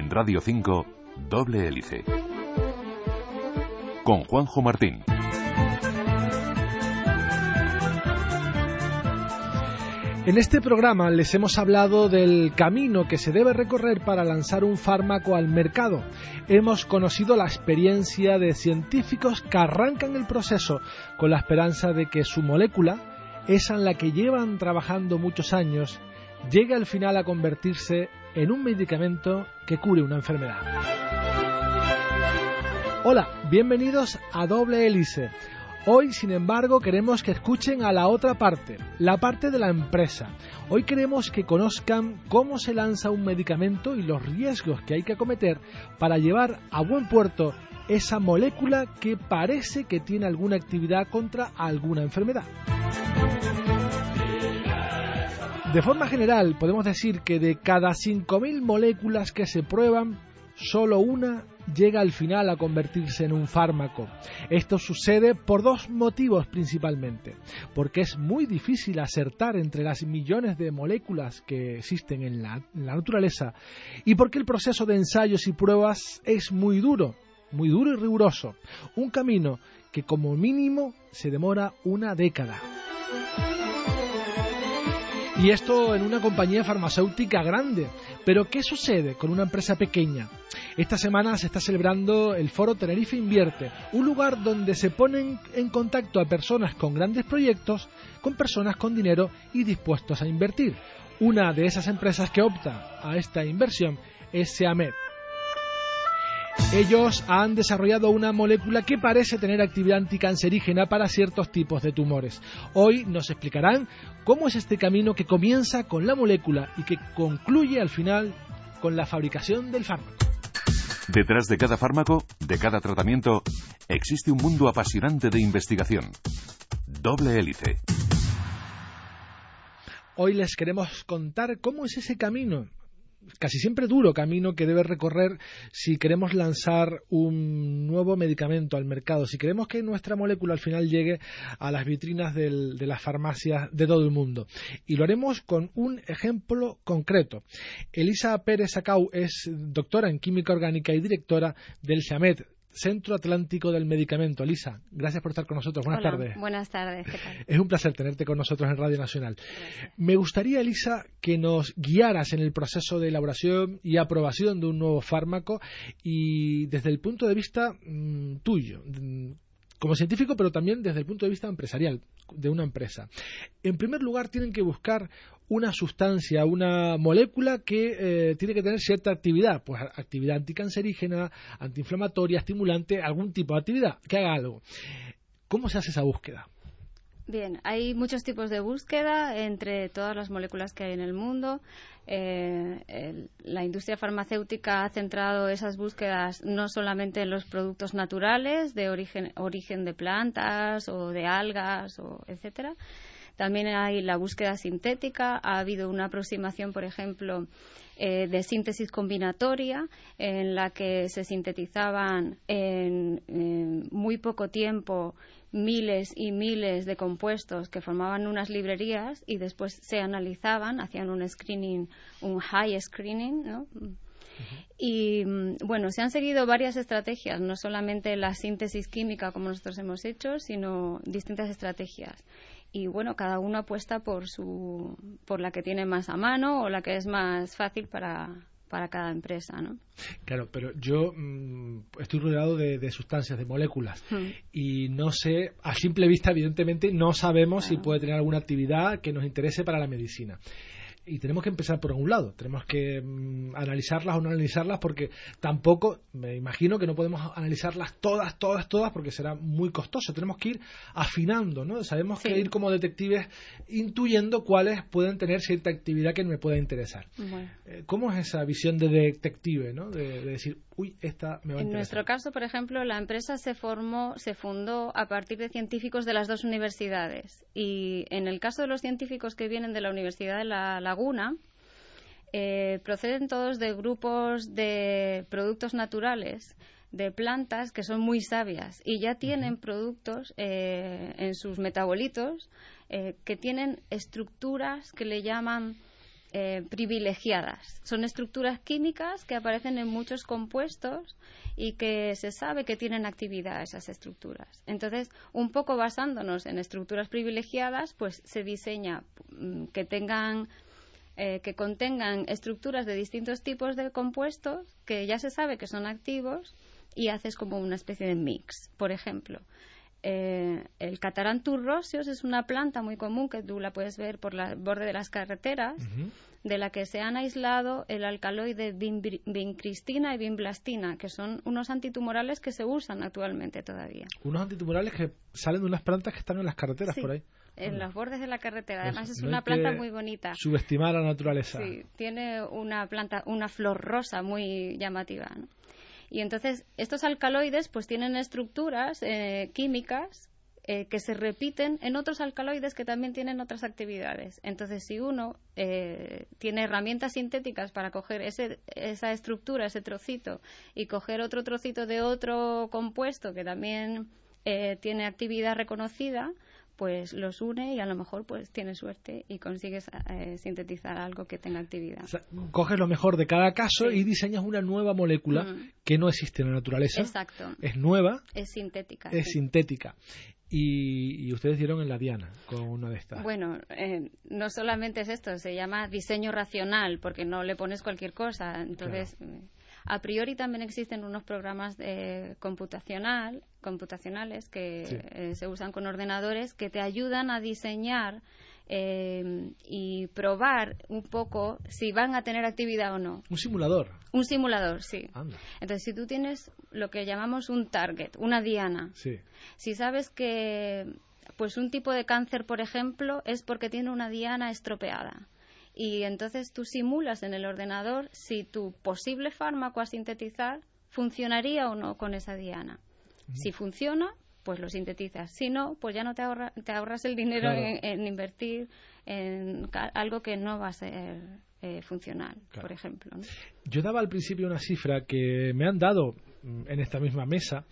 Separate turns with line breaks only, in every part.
En Radio 5, Doble Hélice. Con Juanjo Martín.
En este programa les hemos hablado del camino que se debe recorrer para lanzar un fármaco al mercado. Hemos conocido la experiencia de científicos que arrancan el proceso con la esperanza de que su molécula, esa en la que llevan trabajando muchos años, llegue al final a convertirse en un medicamento que cure una enfermedad. Hola, bienvenidos a Doble Hélice. Hoy, sin embargo, queremos que escuchen a la otra parte, la parte de la empresa. Hoy queremos que conozcan cómo se lanza un medicamento y los riesgos que hay que acometer para llevar a buen puerto esa molécula que parece que tiene alguna actividad contra alguna enfermedad. De forma general, podemos decir que de cada 5.000 moléculas que se prueban, solo una llega al final a convertirse en un fármaco. Esto sucede por dos motivos principalmente. Porque es muy difícil acertar entre las millones de moléculas que existen en la, en la naturaleza y porque el proceso de ensayos y pruebas es muy duro, muy duro y riguroso. Un camino que como mínimo se demora una década. Y esto en una compañía farmacéutica grande. Pero ¿qué sucede con una empresa pequeña? Esta semana se está celebrando el foro Tenerife Invierte, un lugar donde se ponen en contacto a personas con grandes proyectos, con personas con dinero y dispuestos a invertir. Una de esas empresas que opta a esta inversión es Seamed. Ellos han desarrollado una molécula que parece tener actividad anticancerígena para ciertos tipos de tumores. Hoy nos explicarán cómo es este camino que comienza con la molécula y que concluye al final con la fabricación del fármaco.
Detrás de cada fármaco, de cada tratamiento, existe un mundo apasionante de investigación. Doble hélice.
Hoy les queremos contar cómo es ese camino casi siempre duro camino que debe recorrer si queremos lanzar un nuevo medicamento al mercado, si queremos que nuestra molécula al final llegue a las vitrinas del, de las farmacias de todo el mundo. Y lo haremos con un ejemplo concreto. Elisa Pérez Acau es doctora en química orgánica y directora del SAMET, Centro Atlántico del Medicamento. Lisa, gracias por estar con nosotros. Buenas
Hola,
tardes.
Buenas tardes, ¿qué tal?
Es un placer tenerte con nosotros en Radio Nacional. Me gustaría, Elisa, que nos guiaras en el proceso de elaboración y aprobación de un nuevo fármaco y desde el punto de vista mm, tuyo, mm, como científico, pero también desde el punto de vista empresarial de una empresa. En primer lugar, tienen que buscar una sustancia, una molécula que eh, tiene que tener cierta actividad, pues actividad anticancerígena, antiinflamatoria, estimulante, algún tipo de actividad, que haga algo. ¿Cómo se hace esa búsqueda?
Bien, hay muchos tipos de búsqueda entre todas las moléculas que hay en el mundo. Eh, la industria farmacéutica ha centrado esas búsquedas no solamente en los productos naturales de origen, origen de plantas o de algas, o etcétera. También hay la búsqueda sintética. Ha habido una aproximación, por ejemplo, eh, de síntesis combinatoria, en la que se sintetizaban en, en muy poco tiempo miles y miles de compuestos que formaban unas librerías y después se analizaban, hacían un screening, un high screening, ¿no? Y mm, bueno, se han seguido varias estrategias, no solamente la síntesis química como nosotros hemos hecho, sino distintas estrategias. Y bueno, cada uno apuesta por su, por la que tiene más a mano o la que es más fácil para, para cada empresa, ¿no?
Claro, pero yo mm, estoy rodeado de, de sustancias, de moléculas,
Hmm.
y no sé, a simple vista, evidentemente, no sabemos si puede tener alguna actividad que nos interese para la medicina. Y tenemos que empezar por un lado. Tenemos que mm, analizarlas o no analizarlas porque tampoco, me imagino que no podemos analizarlas todas, todas, todas porque será muy costoso. Tenemos que ir afinando, ¿no? Sabemos que ir como detectives intuyendo cuáles pueden tener cierta actividad que me pueda interesar. Eh, ¿Cómo es esa visión de detective, ¿no? De, decir, uy, esta me va a interesar.
En nuestro caso, por ejemplo, la empresa se formó, se fundó a partir de científicos de las dos universidades. Y en el caso de los científicos que vienen de la Universidad de La Laguna, eh, proceden todos de grupos de productos naturales de plantas que son muy sabias y ya tienen productos eh, en sus metabolitos eh, que tienen estructuras que le llaman eh, privilegiadas. Son estructuras químicas que aparecen en muchos compuestos y que se sabe que tienen actividad esas estructuras. Entonces, un poco basándonos en estructuras privilegiadas, pues se diseña mm, que tengan eh, que contengan estructuras de distintos tipos de compuestos que ya se sabe que son activos y haces como una especie de mix. Por ejemplo, eh, el Cataranthus roseus es una planta muy común que tú la puedes ver por el borde de las carreteras, de la que se han aislado el alcaloide vincristina y vimblastina, que son unos antitumorales que se usan actualmente todavía.
Unos antitumorales que salen de unas plantas que están en las carreteras por ahí.
En los bordes de la carretera. Además, es una planta muy bonita.
Subestimar la naturaleza.
Sí, tiene una planta, una flor rosa muy llamativa. ¿no? Y entonces estos alcaloides pues tienen estructuras eh, químicas eh, que se repiten en otros alcaloides que también tienen otras actividades. Entonces, si uno eh, tiene herramientas sintéticas para coger ese, esa estructura, ese trocito, y coger otro trocito de otro compuesto que también tiene actividad reconocida, pues los une y a lo mejor pues tienes suerte y consigues eh, sintetizar algo que tenga actividad.
coges lo mejor de cada caso y diseñas una nueva molécula mm. que no existe en la naturaleza.
Exacto.
Es nueva.
Es sintética.
Es sintética. Y, ustedes dieron en la diana con una de estas.
Bueno, eh, no solamente es esto, se llama diseño racional, porque no le pones cualquier cosa. Entonces, a priori también existen unos programas de computacional, computacionales que eh, se usan con ordenadores que te ayudan a diseñar eh, y probar un poco si van a tener actividad o no.
Un simulador.
Un simulador, sí. Entonces, si tú tienes lo que llamamos un target, una diana, si sabes que pues un tipo de cáncer, por ejemplo, es porque tiene una diana estropeada y entonces tú simulas en el ordenador si tu posible fármaco a sintetizar funcionaría o no con esa diana. Si funciona, pues lo sintetizas. Si no, pues ya no te, te ahorras el dinero en, invertir en algo que no va a ser eh, funcional, por ejemplo.
Yo daba al principio una cifra que me han dado mm, en esta misma mesa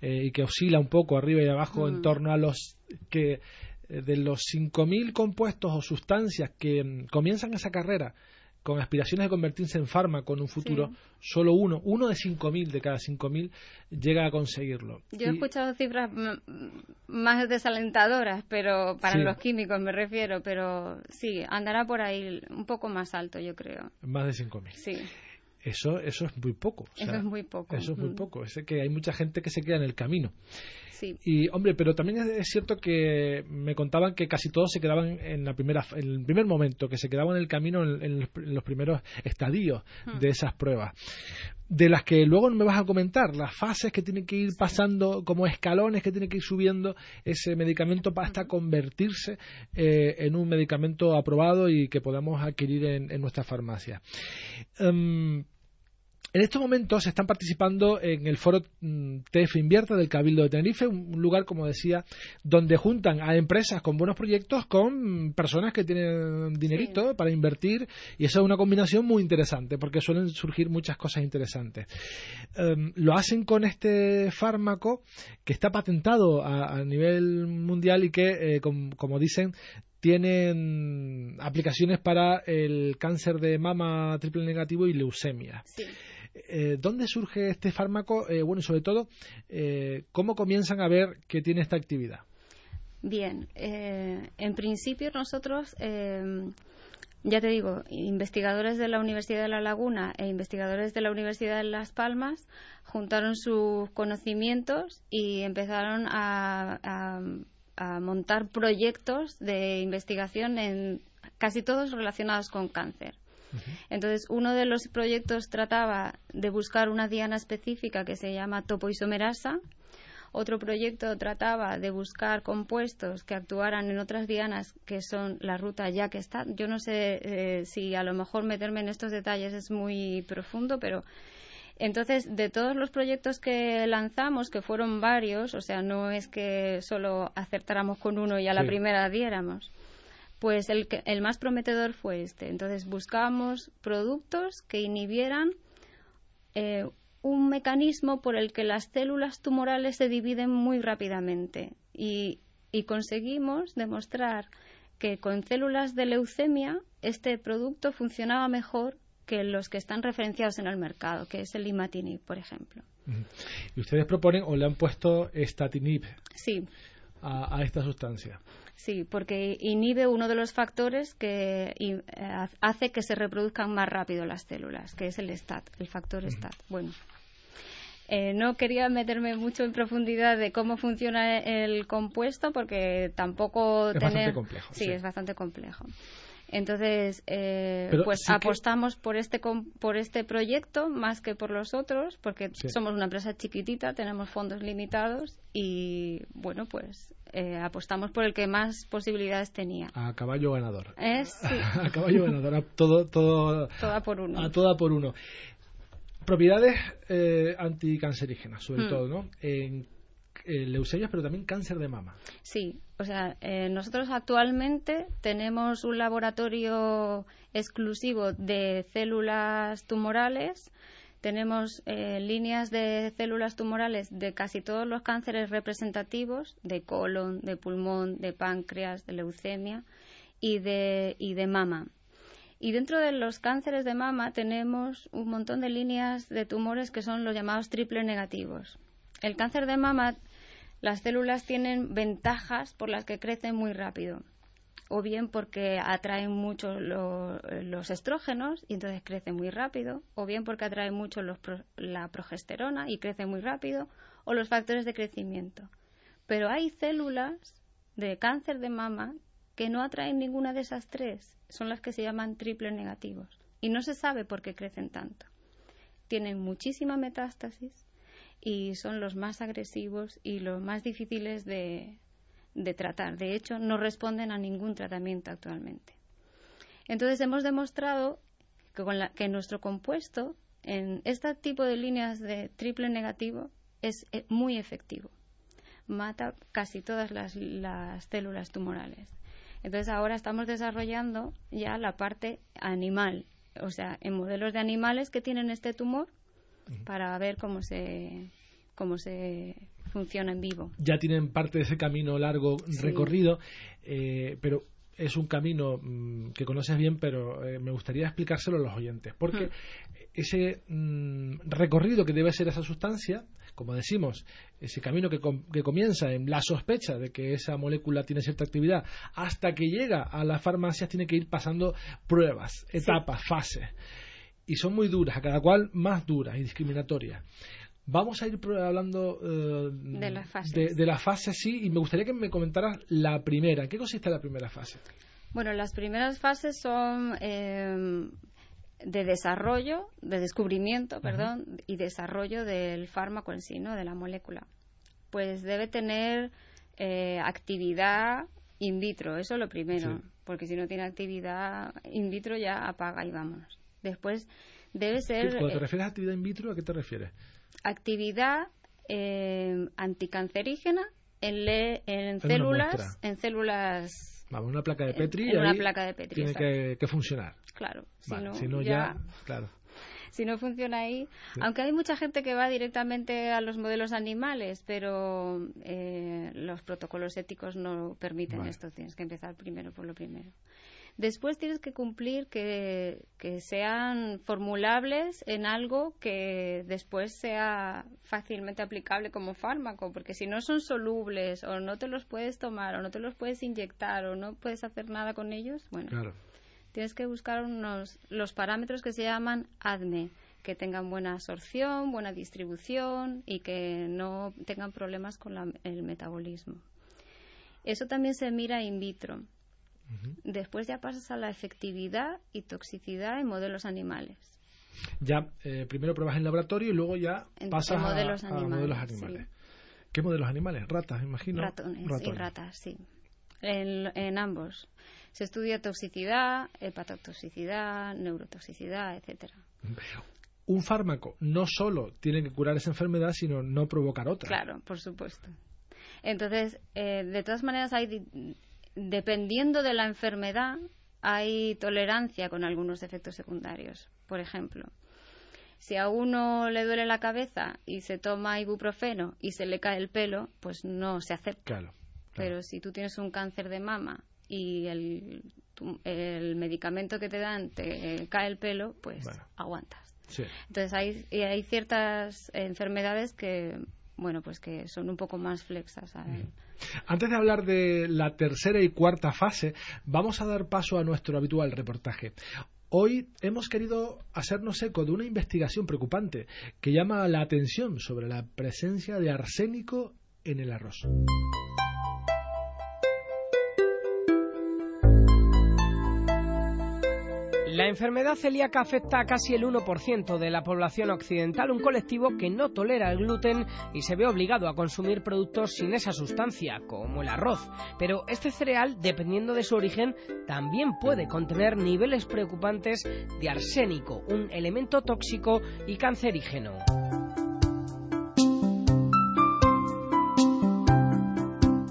eh, y que oscila un poco arriba y abajo en torno a los que de los 5.000 compuestos o sustancias que mm, comienzan esa carrera con aspiraciones de convertirse en fármaco en un futuro, solo uno, uno de 5.000 de cada 5.000 llega a conseguirlo.
Yo he escuchado cifras más desalentadoras, pero para los químicos me refiero, pero sí, andará por ahí un poco más alto, yo creo.
Más de 5.000.
Sí.
Eso, eso es muy poco.
eso es muy poco.
Eso es muy poco. Es que hay mucha gente que se queda en el camino.
Sí.
Y, hombre, pero también es, cierto que me contaban que casi todos se quedaban en, la primera, en el primer momento, que se quedaban en el camino en, los primeros estadios hmm. de esas pruebas. De las que luego me vas a comentar, las fases que tiene que ir pasando, como escalones que tiene que ir subiendo ese medicamento hasta convertirse eh, en un medicamento aprobado y que podamos adquirir en, nuestra farmacia. Em, en estos momentos están participando en el foro mm, TF Invierta del Cabildo de Tenerife, un lugar, como decía, donde juntan a empresas con buenos proyectos con personas que tienen dinerito para invertir y esa es una combinación muy interesante porque suelen surgir muchas cosas interesantes. Em, lo hacen con este fármaco que está patentado a, nivel mundial y que, eh, como dicen, tienen aplicaciones para el cáncer de mama triple negativo y leucemia.
Sí.
Eh, ¿Dónde surge este fármaco? Eh, bueno, y sobre todo, eh, ¿cómo comienzan a ver que tiene esta actividad?
Bien, en principio nosotros, ya te digo, investigadores de la Universidad de La Laguna e investigadores de la Universidad de Las Palmas juntaron sus conocimientos y empezaron a montar proyectos de investigación en casi todos relacionados con cáncer. Entonces, uno de los proyectos trataba de buscar una diana específica que se llama topoisomerasa. Otro proyecto trataba de buscar compuestos que actuaran en otras dianas que son la ruta ya que está. Yo no sé eh, si a lo mejor meterme en estos detalles es muy profundo, pero entonces, de todos los proyectos que lanzamos, que fueron varios, o sea, no es que solo acertáramos con uno y a la primera diéramos, pues el, el más prometedor fue este. Entonces, buscamos productos que inhibieran eh, un mecanismo por el que las células tumorales se dividen muy rápidamente y, y conseguimos demostrar que con células de leucemia este producto funcionaba mejor que los que están referenciados en el mercado, que es el imatinib, por ejemplo.
¿Y ustedes proponen o le han puesto estatinib
sí.
a, esta sustancia?
Sí, porque inhibe uno de los factores que eh, hace que se reproduzcan más rápido las células, que es el STAT, el factor STAT. Bueno, eh, no quería meterme mucho en profundidad de cómo funciona el compuesto porque tampoco
es bastante complejo.
sí, es bastante complejo. Entonces, eh, pues apostamos por este por este proyecto más que por los otros, porque somos una empresa chiquitita, tenemos fondos limitados y bueno, pues eh, apostamos por el que más posibilidades tenía.
A caballo ganador.
Es,
a caballo ganador, a todo, todo,
toda por uno.
A toda por uno. Propiedades eh, anticancerígenas, sobre mm. todo, ¿no? En eh, pero también cáncer de mama.
Sí, o sea, eh, nosotros actualmente tenemos un laboratorio exclusivo de células tumorales. Tenemos eh, líneas de células tumorales de casi todos los cánceres representativos, de colon, de pulmón, de páncreas, de leucemia y de, y de mama. Y dentro de los cánceres de mama tenemos un montón de líneas de tumores que son los llamados triple negativos. El cáncer de mama las células tienen ventajas por las que crecen muy rápido o bien porque atraen mucho los estrógenos y entonces crecen muy rápido, o bien porque atraen mucho la progesterona y crecen muy rápido, o los factores de crecimiento. Pero hay células de cáncer de mama que no atraen ninguna de esas tres, son las que se llaman triple negativos, y no se sabe por qué crecen tanto. Tienen muchísima metástasis y son los más agresivos y los más difíciles de, tratar. De hecho, no responden a ningún tratamiento actualmente. Entonces, hemos demostrado que, con la, que nuestro compuesto en este tipo de líneas de triple negativo es eh, muy efectivo. Mata casi todas las, las células tumorales. Entonces, ahora estamos desarrollando ya la parte animal, o sea, en modelos de animales que tienen este tumor para ver cómo se cómo se funciona en vivo.
Ya tienen parte de ese camino largo recorrido, eh, pero es un camino mm, que conoces bien, pero eh, me gustaría explicárselo a los oyentes, porque ese mm, recorrido que debe ser esa sustancia, como decimos, ese camino que, que, comienza en la sospecha de que esa molécula tiene cierta actividad, hasta que llega a las farmacias tiene que ir pasando pruebas, etapas, fases y son muy duras, a cada cual más duras y discriminatorias. Vamos a ir hablando
eh, de las fases.
De, la fase, sí, y me gustaría que me comentaras la primera. ¿En qué consiste la primera fase?
Bueno, las primeras fases son eh, de desarrollo, de descubrimiento, perdón, y desarrollo del fármaco en sí, ¿no? De la molécula. Pues debe tener eh, actividad in vitro, eso es lo primero, porque si no tiene actividad in vitro ya apaga y vámonos. Después debe ser...
Cuando te eh, refieres a actividad in vitro, ¿a qué te refieres?
Actividad eh, anticancerígena en, en células... En células...
Vamos, una placa de Petri.
En, una placa de Petri.
Tiene que, que, funcionar.
Claro.
Si no, ya, Claro
si no funciona ahí. Aunque hay mucha gente que va directamente a los modelos animales, pero eh, los protocolos éticos no permiten esto. Tienes que empezar primero por lo primero. Después tienes que cumplir que, sean formulables en algo que después sea fácilmente aplicable como fármaco, porque si no son solubles o no te los puedes tomar o no te los puedes inyectar o no puedes hacer nada con ellos, bueno, tienes que buscar unos, los parámetros que se llaman ADME, que tengan buena absorción, buena distribución y que no tengan problemas con el metabolismo. Eso también se mira in vitro Después ya pasas a la efectividad y toxicidad en modelos animales.
Ya, eh, primero pruebas en laboratorio y luego ya pasas a, modelos animales. ¿Qué modelos animales? Ratas, imagino.
Ratones, y ratas, sí. En, ambos. Se estudia toxicidad, hepatotoxicidad, neurotoxicidad, etcétera.
Un fármaco no solo tiene que curar esa enfermedad, sino no provocar otra.
Claro, por supuesto. Entonces, eh, de todas maneras, hay, dependiendo de la enfermedad, hay tolerancia con algunos efectos secundarios. Por ejemplo, si a uno le duele la cabeza y se toma ibuprofeno y se le cae el pelo, pues no se acepta.
Claro,
Pero si tú tienes un cáncer de mama y el, el medicamento que te dan te cae el pelo, pues aguantas. Entonces hay, hay ciertas enfermedades que bueno, pues que son un poco más flexas.
Antes de hablar de la tercera y cuarta fase, vamos a dar paso a nuestro habitual reportaje. Hoy hemos querido hacernos eco de una investigación preocupante que llama la atención sobre la presencia de arsénico en el arroz.
La enfermedad celíaca afecta a casi el 1% de la población occidental, un colectivo que no tolera el gluten y se ve obligado a consumir productos sin esa sustancia, como el arroz. Pero este cereal, dependiendo de su origen, también puede contener niveles preocupantes de arsénico, un elemento tóxico y cancerígeno.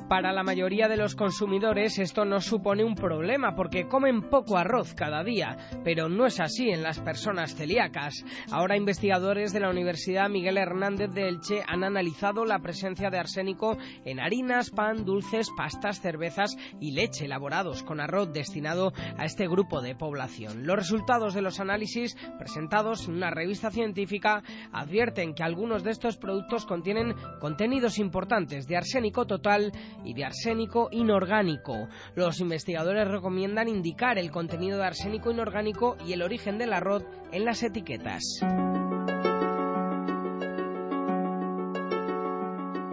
Para la mayoría de los consumidores esto no supone un problema porque comen poco arroz cada día, pero no es así en las personas celíacas. Ahora investigadores de la Universidad Miguel Hernández de Elche han analizado la presencia de arsénico en harinas, pan, dulces, pastas, cervezas y leche elaborados con arroz destinado a este grupo de población. Los resultados de los análisis presentados en una revista científica advierten que algunos de estos productos contienen contenidos importantes de arsénico total y de arsénico inorgánico. Los investigadores recomiendan indicar el contenido de arsénico inorgánico y el origen del arroz en las etiquetas.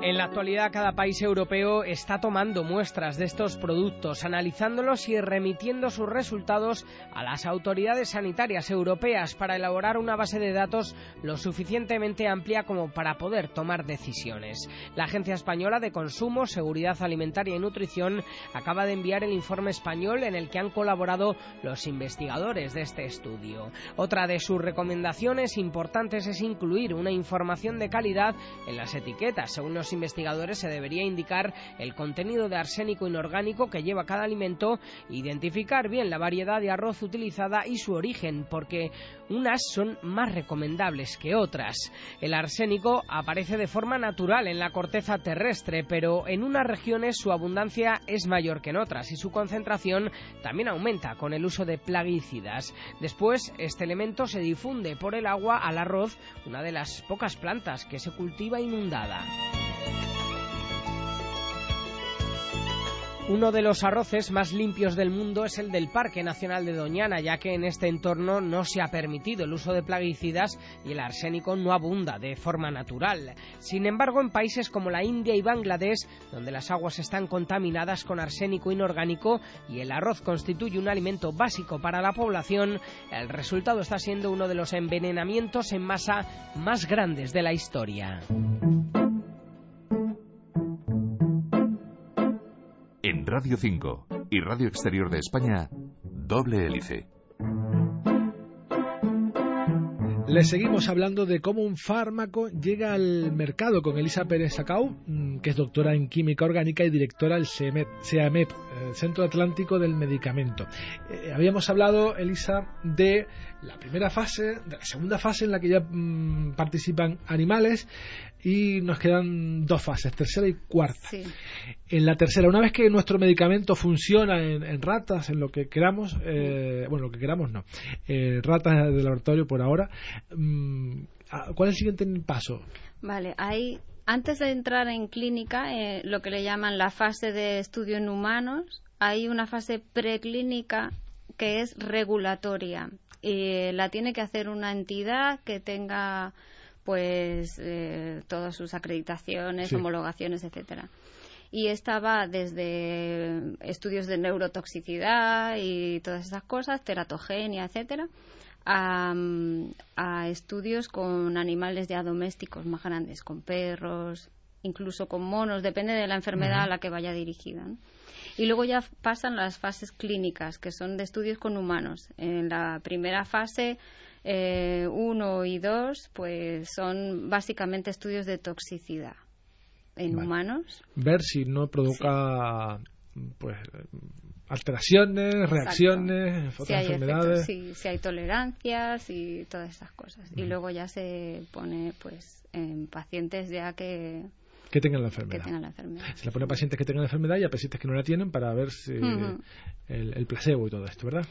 En la actualidad cada país europeo está tomando muestras de estos productos, analizándolos y remitiendo sus resultados a las autoridades sanitarias europeas para elaborar una base de datos lo suficientemente amplia como para poder tomar decisiones. La Agencia Española de Consumo, Seguridad Alimentaria y Nutrición acaba de enviar el informe español en el que han colaborado los investigadores de este estudio. Otra de sus recomendaciones importantes es incluir una información de calidad en las etiquetas, según investigadores se debería indicar el contenido de arsénico inorgánico que lleva cada alimento, identificar bien la variedad de arroz utilizada y su origen, porque unas son más recomendables que otras. El arsénico aparece de forma natural en la corteza terrestre, pero en unas regiones su abundancia es mayor que en otras y su concentración también aumenta con el uso de plaguicidas. Después, este elemento se difunde por el agua al arroz, una de las pocas plantas que se cultiva inundada. Uno de los arroces más limpios del mundo es el del Parque Nacional de Doñana, ya que en este entorno no se ha permitido el uso de plaguicidas y el arsénico no abunda de forma natural. Sin embargo, en países como la India y Bangladesh, donde las aguas están contaminadas con arsénico inorgánico y el arroz constituye un alimento básico para la población, el resultado está siendo uno de los envenenamientos en masa más grandes de la historia.
Radio 5 y Radio Exterior de España, doble hélice.
Le seguimos hablando de cómo un fármaco llega al mercado con Elisa Pérez Sacau, mm, que es doctora en química orgánica y directora del CEAMEP, el Centro Atlántico del Medicamento. Eh, habíamos hablado, Elisa, de la primera fase, de la segunda fase en la que ya mm, participan animales y nos quedan dos fases, tercera y cuarta. En la tercera, una vez que nuestro medicamento funciona en, ratas, en lo que queramos, eh, bueno, lo que queramos no, eh, ratas de laboratorio por ahora, mm, ¿cuál es el siguiente paso?
Vale, hay antes de entrar en clínica, eh, lo que le llaman la fase de estudio en humanos, hay una fase preclínica que es regulatoria. Y la tiene que hacer una entidad que tenga pues eh, todas sus acreditaciones, homologaciones, etcétera. y esta va desde estudios de neurotoxicidad y todas esas cosas, teratogenia, etcétera, a, estudios con animales ya domésticos más grandes, con perros, incluso con monos, depende de la enfermedad a la que vaya dirigida. Y luego ya pasan las fases clínicas, que son de estudios con humanos. En la primera fase, eh, uno y dos, pues son básicamente estudios de toxicidad en humanos.
Ver si no provoca pues alteraciones, reacciones, otras enfermedades.
sí, si hay tolerancias y todas esas cosas. Y luego ya se pone pues en pacientes ya que
que tengan la enfermedad.
Que tengan la enfermedad.
Se le pone a pacientes que tengan la enfermedad y a pacientes que no la tienen para ver si el, placebo y todo esto, ¿verdad?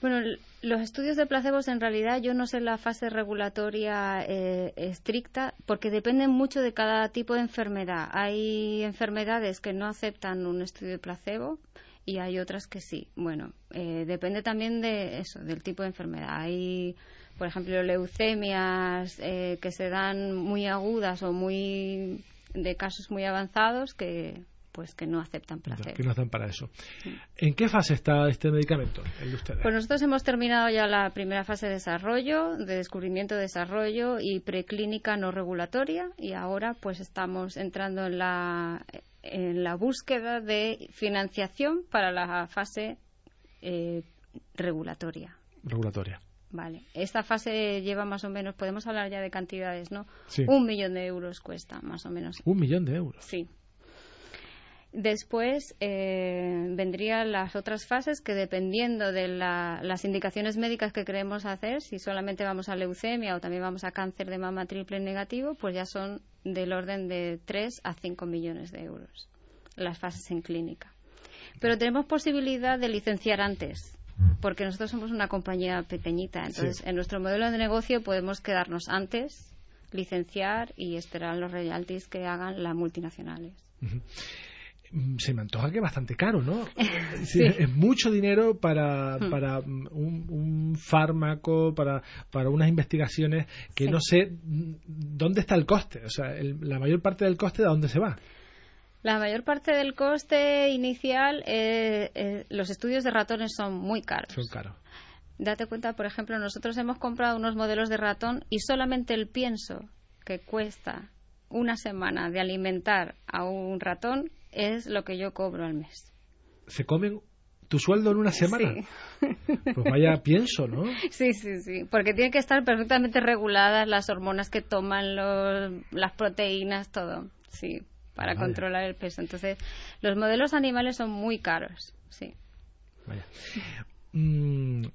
Bueno, los estudios de placebos en realidad yo no sé la fase regulatoria eh, estricta porque dependen mucho de cada tipo de enfermedad. Hay enfermedades que no aceptan un estudio de placebo y hay otras que sí. Bueno, eh, depende también de eso, del tipo de enfermedad. Hay, por ejemplo, leucemias eh, que se dan muy agudas o muy de casos muy avanzados que pues que no aceptan placebo.
Que no hacen para eso. ¿En qué fase está este medicamento, el de ustedes?
Pues nosotros hemos terminado ya la primera fase de desarrollo, de descubrimiento, desarrollo y preclínica no regulatoria y ahora pues estamos entrando en la, en la búsqueda de financiación para la fase eh, regulatoria.
Regulatoria.
Vale. Esta fase lleva más o menos, podemos hablar ya de cantidades, ¿no? Un millón de euros cuesta, más o menos.
Un millón de euros.
Sí. Después eh, vendrían las otras fases que dependiendo de las indicaciones médicas que queremos hacer, si solamente vamos a leucemia o también vamos a cáncer de mama triple negativo, pues ya son del orden de 3 a 5 millones de euros las fases en clínica. Pero tenemos posibilidad de licenciar antes porque nosotros somos una compañía pequeñita. Entonces, en nuestro modelo de negocio podemos quedarnos antes, licenciar y esperar los royalties que hagan las multinacionales.
Mm, se me antoja que es bastante caro, ¿no? Es mucho dinero para, hmm. para un, fármaco, para, para unas investigaciones que no sé mm, dónde está el coste. O sea, la mayor parte del coste, ¿de dónde se va?
La mayor parte del coste inicial, eh, eh, los estudios de ratones son muy caros.
Son caros.
Date cuenta, por ejemplo, nosotros hemos comprado unos modelos de ratón y solamente el pienso que cuesta una semana de alimentar a un ratón es lo que yo cobro al mes.
¿Se comen tu sueldo en una semana? Sí. Pues vaya pienso, ¿no?
Sí, sí, sí. Porque tienen que estar perfectamente reguladas las hormonas que toman, las proteínas, todo. Sí para controlar el peso. Entonces, los modelos animales son muy caros, sí.
Vaya. Mm,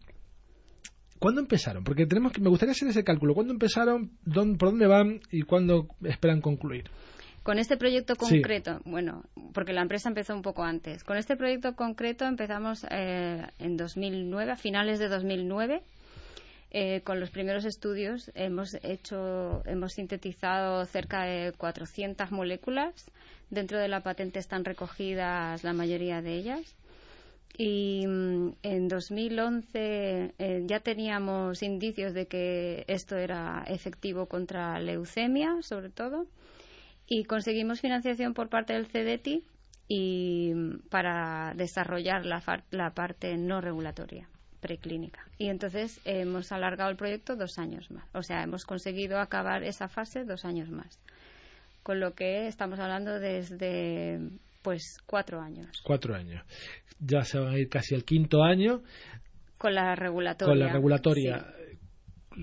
¿Cuándo empezaron? Porque tenemos que, me gustaría hacer ese cálculo. ¿Cuándo empezaron? ¿Por dónde van? ¿Y cuándo esperan concluir?
Con este proyecto concreto, bueno, porque la empresa empezó un poco antes. Con este proyecto concreto empezamos eh, en 2009, a finales de 2009 eh, con los primeros estudios hemos hecho, hemos sintetizado cerca de 400 moléculas. Dentro de la patente están recogidas la mayoría de ellas. Y mm, en 2011 eh, ya teníamos indicios de que esto era efectivo contra leucemia, sobre todo, y conseguimos financiación por parte del CDTI y para desarrollar la parte no regulatoria preclínica. Y entonces hemos alargado el proyecto dos años más. O sea, hemos conseguido acabar esa fase dos años más. Con lo que estamos hablando desde pues cuatro años.
Cuatro años. Ya se van a ir casi al quinto año.
Con la regulatoria.
Con la regulatoria.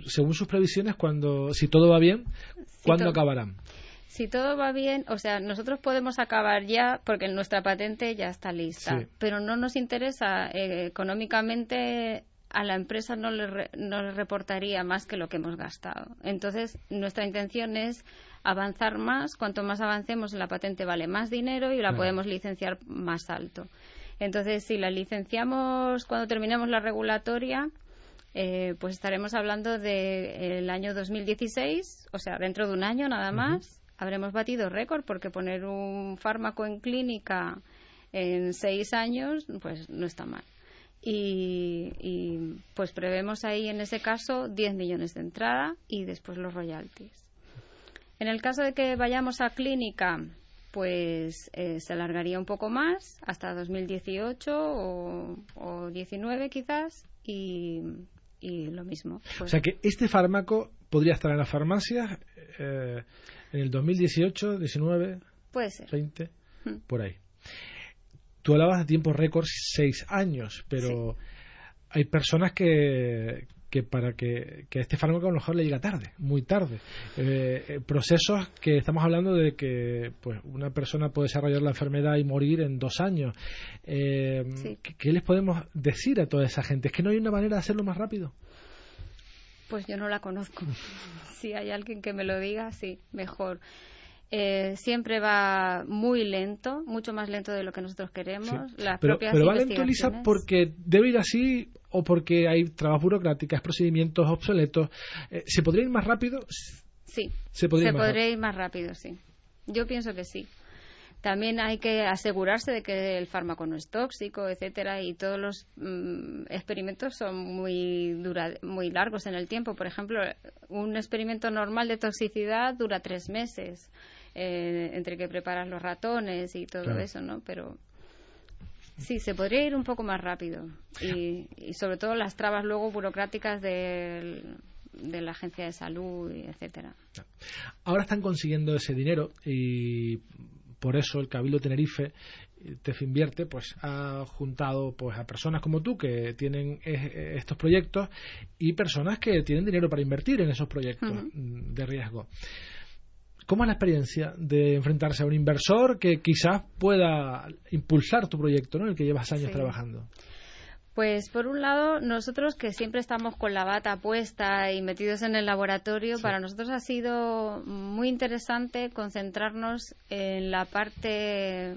Según sus previsiones, cuando, si todo va bien, ¿cuándo acabarán?
Si todo va bien, o sea, nosotros podemos acabar ya porque nuestra patente ya está lista, pero no nos interesa eh, económicamente a la empresa no le, no le reportaría más que lo que hemos gastado. Entonces, nuestra intención es avanzar más. Cuanto más avancemos, la patente vale más dinero y la podemos licenciar más alto. Entonces, si la licenciamos cuando terminemos la regulatoria, eh, pues estaremos hablando del año 2016, o sea, dentro de un año nada más habremos batido récord porque poner un fármaco en clínica en seis años, pues no está mal. Y, pues prevemos ahí en ese caso 10 millones de entrada y después los royalties. En el caso de que vayamos a clínica, pues eh, se alargaría un poco más hasta 2018 o, o 19 quizás y, y lo mismo.
O
Pues,
sea que este fármaco podría estar en las farmacias eh, en el 2018, 19,
puede ser.
20,
Mm.
por ahí. Tú hablabas de tiempos récords, seis años, pero hay personas que, que para que, que este fármaco a lo mejor le llega tarde, muy tarde. Eh, eh, procesos que estamos hablando de que pues una persona puede desarrollar la enfermedad y morir en dos años. Eh,
Sí.
¿qué, qué les podemos decir a toda esa gente? ¿Es que no hay una manera de hacerlo más rápido?
Pues yo no la conozco. si hay alguien que me lo diga, sí, mejor. Eh, siempre va muy lento, mucho más lento de lo que nosotros queremos.
Sí.
Las
Pero,
propias
pero va lento, Elisa,
investigaciones-
porque debe ir así o porque hay trabas burocráticas, procedimientos obsoletos. Eh, ¿Se podría ir más rápido?
Sí,
Se podría ir más
podría ir más rápido, sí. Yo pienso que sí. También hay que asegurarse de que el fármaco no es tóxico, etcétera, y todos los mm, experimentos son muy dura, muy largos en el tiempo. Por ejemplo, un experimento normal de toxicidad dura tres meses, eh, entre que preparas los ratones y todo
Claro.
eso, ¿no? Pero sí, se podría ir un poco más rápido y, y sobre todo las trabas luego burocráticas del- de la agencia de salud, y etcétera.
Ahora están consiguiendo ese dinero y por eso el Cabildo Tenerife eh, TEF Invierte pues ha juntado pues a personas como tú que tienen eh, estos proyectos y personas que tienen dinero para invertir en esos proyectos mm, de riesgo. ¿Cómo es la experiencia de enfrentarse a un inversor que quizás pueda impulsar tu proyecto, ¿no? el que llevas años
Sí.
trabajando?
Pues por un lado, nosotros que siempre estamos con la bata puesta y metidos en el laboratorio,
Sí.
para nosotros ha sido muy interesante concentrarnos en la parte,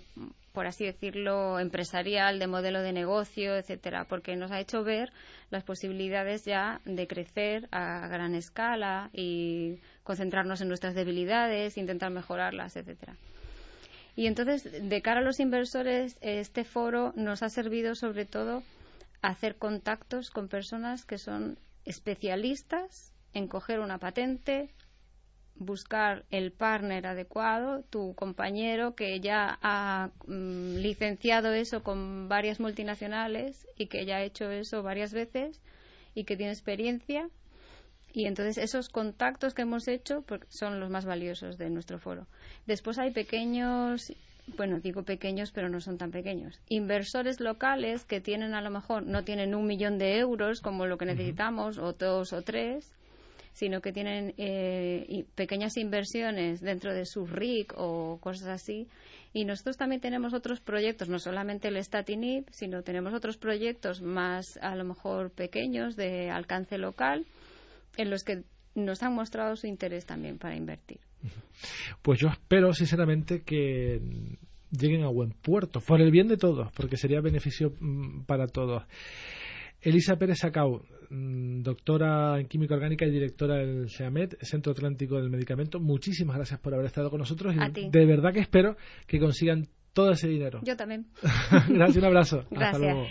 por así decirlo, empresarial, de modelo de negocio, etcétera, porque nos ha hecho ver las posibilidades ya de crecer a gran escala y concentrarnos en nuestras debilidades, intentar mejorarlas, etcétera. Y entonces, de cara a los inversores, este foro nos ha servido sobre todo hacer contactos con personas que son especialistas en coger una patente, buscar el partner adecuado, tu compañero que ya ha mm, licenciado eso con varias multinacionales y que ya ha hecho eso varias veces y que tiene experiencia. Y entonces esos contactos que hemos hecho pues, son los más valiosos de nuestro foro. Después hay pequeños, bueno, digo pequeños, pero no son tan pequeños. Inversores locales que tienen a lo mejor, no tienen un millón de euros como lo que necesitamos, o dos o tres, sino que tienen eh, y- pequeñas inversiones dentro de su RIC o cosas así. Y nosotros también tenemos otros proyectos, no solamente el Statinib, sino tenemos otros proyectos más a lo mejor pequeños de alcance local en los que nos han mostrado su interés también para invertir.
Pues yo espero sinceramente que lleguen a buen puerto, por el bien de todos, porque sería beneficio mm, para todos. Elisa Pérez Sacau, mm, doctora en química orgánica y directora del SEAMED, Centro Atlántico del Medicamento, muchísimas gracias por haber estado con nosotros y
A ti.
de verdad que espero que consigan todo ese dinero.
Yo también.
gracias, un abrazo. Hasta
Gracias.
luego.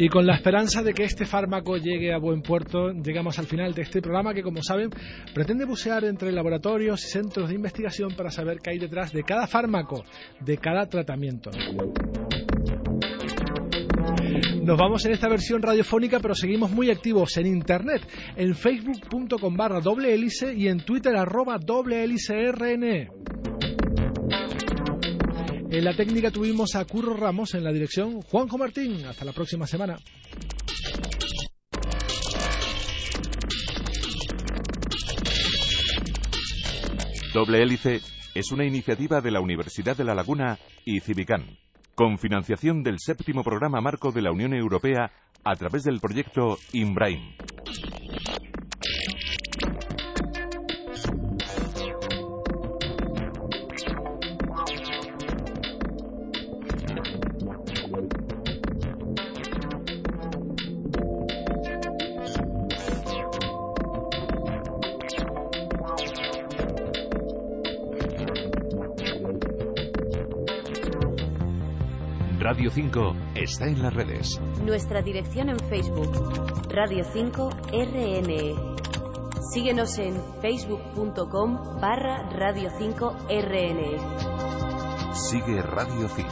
Y con la esperanza de que este fármaco llegue a buen puerto, llegamos al final de este programa que, como saben, pretende bucear entre laboratorios y centros de investigación para saber qué hay detrás de cada fármaco, de cada tratamiento. Nos vamos en esta versión radiofónica, pero seguimos muy activos en internet, en facebook.com barra doble hélice y en twitter arroba doble hélice. En la técnica tuvimos a Curro Ramos en la dirección Juanjo Martín. Hasta la próxima semana.
Doble Hélice es una iniciativa de la Universidad de La Laguna y Civicán, con financiación del séptimo programa marco de la Unión Europea a través del proyecto IMBRAIM. 5 está en las redes.
Nuestra dirección en Facebook, Radio 5 RNE.
Síguenos en facebook.com barra Radio 5 RNE.
Sigue Radio 5.